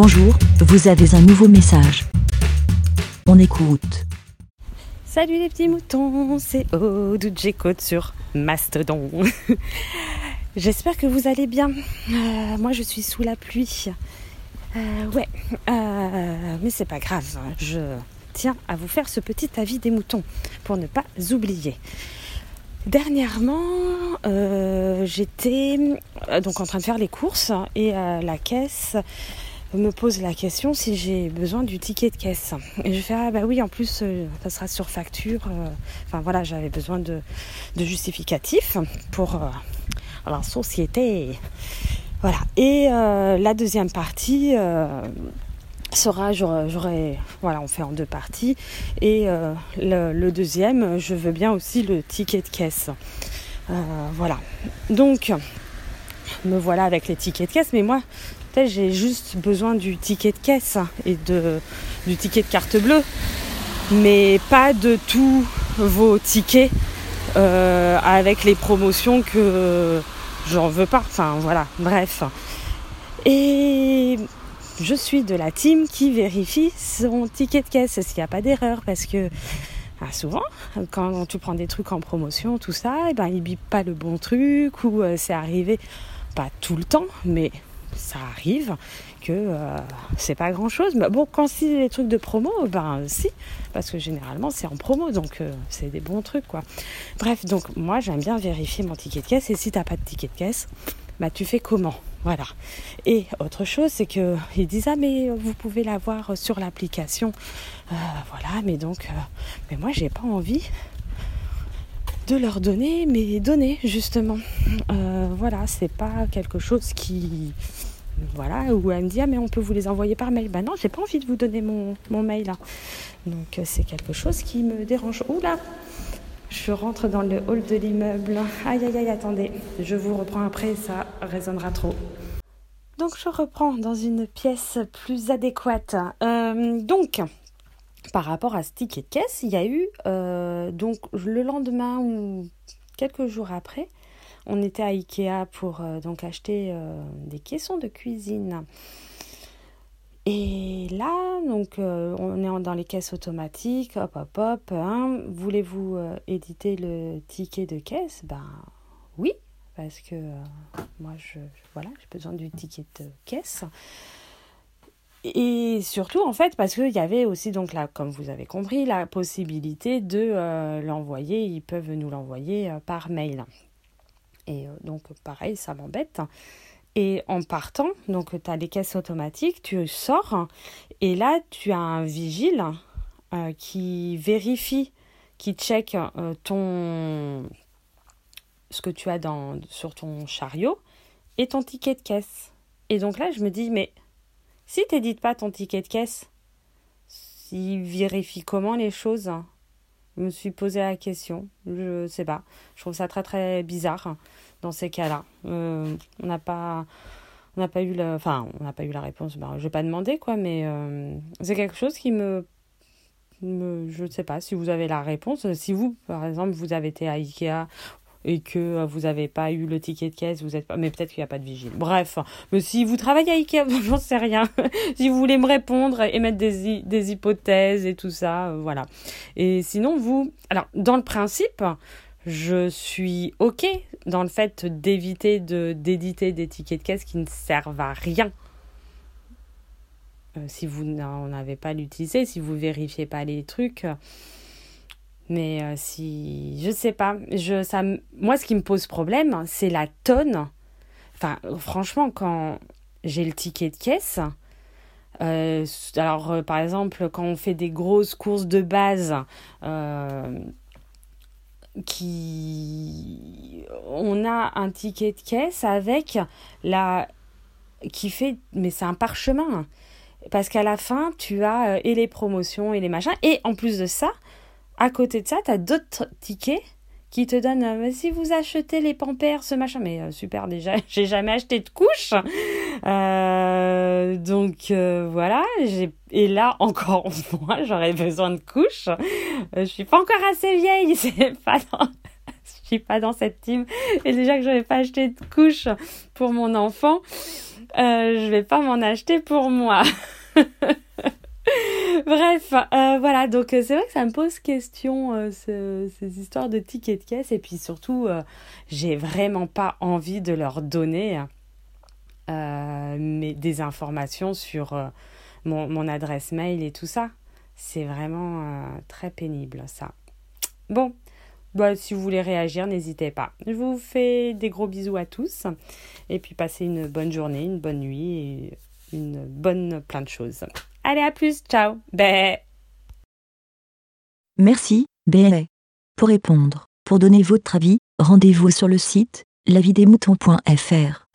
Bonjour, vous avez un nouveau message. On écoute. Salut les petits moutons, c'est Aude Côte sur Mastodon. J'espère que vous allez bien. Euh, moi je suis sous la pluie. Euh, ouais, euh, mais c'est pas grave. hein. Je tiens à vous faire ce petit avis des moutons pour ne pas oublier. Dernièrement, j'étais donc en train de faire les courses et euh, la caisse me pose la question si j'ai besoin du ticket de caisse. Et je fais ah bah oui en plus euh, ça sera sur facture. euh, Enfin voilà j'avais besoin de, de justificatif pour euh, la société. Voilà. Et la deuxième partie sera j'aurai voilà on fait en deux parties et le, deuxième je veux bien aussi le ticket de caisse. Voilà. Donc me voilà avec les tickets de caisse mais moi j'ai juste besoin du ticket de caisse et de du ticket de carte bleue. Mais pas de tous vos tickets euh, avec les promotions que j'en veux pas. Enfin voilà bref. Et je suis de la team qui vérifie son ticket de caisse. S'il n'y a pas d'erreur? Parce que ah, souvent quand tu prends des trucs en promotion tout ça et ben ils bipent pas le bon truc ou euh, c'est arrivé pas tout le temps mais ça arrive que euh, c'est pas grand chose mais bon quand c'est des trucs de promo ben si. Parce que généralement c'est en promo donc euh, c'est des bons trucs quoi. Bref donc moi j'aime bien vérifier mon ticket de caisse. Et si t'as pas de ticket de caisse bah tu fais comment? Voilà. Et autre chose c'est que ils disent ah mais vous pouvez l'avoir sur l'application. Euh, voilà mais donc mais moi j'ai pas envie de leur donner mes données justement. Euh, voilà c'est pas quelque chose qui voilà où elle me dit ah mais on peut vous les envoyer par mail. Bah non j'ai pas envie de vous donner mon, mon mail hein. donc euh, c'est quelque chose qui me dérange. Oula je rentre dans le hall de l'immeuble. Aïe aïe aïe attendez. Je vous reprends après ça résonnera trop. Donc je reprends dans une pièce plus adéquate. Euh, donc par rapport à ce ticket de caisse, il y a eu euh, donc le lendemain ou quelques jours après, on était à Ikea pour euh, donc acheter euh, des caissons de cuisine. Et là, donc on est dans les caisses automatiques, hop hop hop. hein. Voulez-vous éditer le ticket de caisse? Ben oui, parce que moi je voilà, j'ai besoin du ticket de caisse. Et surtout, en fait, parce qu'il y avait aussi, donc là, comme vous avez compris, la possibilité de euh, l'envoyer, ils peuvent nous l'envoyer euh, par mail. Et euh, donc, pareil, ça m'embête. Et en partant, donc tu as les caisses automatiques, tu sors, et là, tu as un vigile qui vérifie, qui check ton ce que tu as dans, sur ton chariot et ton ticket de caisse. Et donc là, je me dis, mais si tu n'édites pas ton ticket de caisse, il vérifie comment les choses Je me suis posé la question. Je sais pas. Je trouve ça très très bizarre dans ces cas-là. Euh, on n'a pas. On n'a pas eu la, enfin, on n'a pas eu la réponse. Ben, je vais pas demander quoi, mais euh, c'est quelque chose qui me, je ne sais pas si vous avez la réponse. Si vous, par exemple, vous avez été à Ikea et que euh, vous n'avez pas eu le ticket de caisse, vous êtes pas, mais peut-être qu'il n'y a pas de vigile. Bref, mais si vous travaillez à Ikea, j'en sais rien. si vous voulez me répondre et mettre des, des hypothèses et tout ça, euh, voilà. Et sinon, vous, alors dans le principe, je suis ok dans le fait d'éviter de d'éditer des tickets de caisse qui ne servent à rien. Euh, si vous n'en avez pas l'utiliser, si vous vérifiez pas les trucs. Mais euh, si je sais pas, je ça moi ce qui me pose problème, c'est la tonne. Enfin, franchement, quand j'ai le ticket de caisse, euh, alors euh, par exemple quand on fait des grosses courses de base, qui on a un ticket de caisse avec la qui fait mais c'est un parchemin. Parce qu'à la fin tu as et les promotions et les machins. Et en plus de ça à côté de ça tu as d'autres tickets qui te donnent euh, si vous achetez les pampers ce machin mais euh, super déjà j'ai jamais acheté de couches. Euh, donc voilà et là encore moi j'aurais besoin de couches. Je suis pas encore assez vieille c'est pas dans je suis pas dans cette team. Et déjà que j'avais pas acheté de couches pour mon enfant je vais pas m'en acheter pour moi. Bref, euh, voilà, donc euh, c'est vrai que ça me pose question, euh, ces histoires de tickets de caisse, et puis surtout, j'ai vraiment pas envie de leur donner mais des informations sur mon, adresse mail et tout ça. C'est vraiment très pénible, ça. Bon, bah, si vous voulez réagir, n'hésitez pas. Je vous fais des gros bisous à tous, et puis passez une bonne journée, une bonne nuit, une bonne plein de choses. Allez, à plus, ciao. Bé. Merci, Bé. Pour répondre, pour donner votre avis, rendez-vous sur le site lavidemouton.fr.